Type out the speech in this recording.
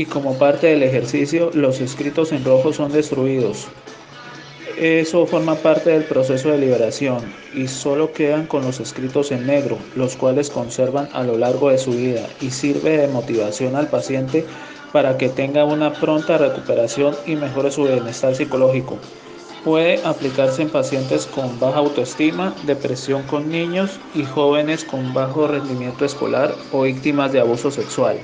y como parte del ejercicio los escritos en rojo son destruidos. Eso forma parte del proceso de liberación y solo quedan con los escritos en negro, los cuales conservan a lo largo de su vida y sirve de motivación al paciente para que tenga una pronta recuperación y mejore su bienestar psicológico. Puede aplicarse en pacientes con baja autoestima, depresión con niños y jóvenes con bajo rendimiento escolar o víctimas de abuso sexual.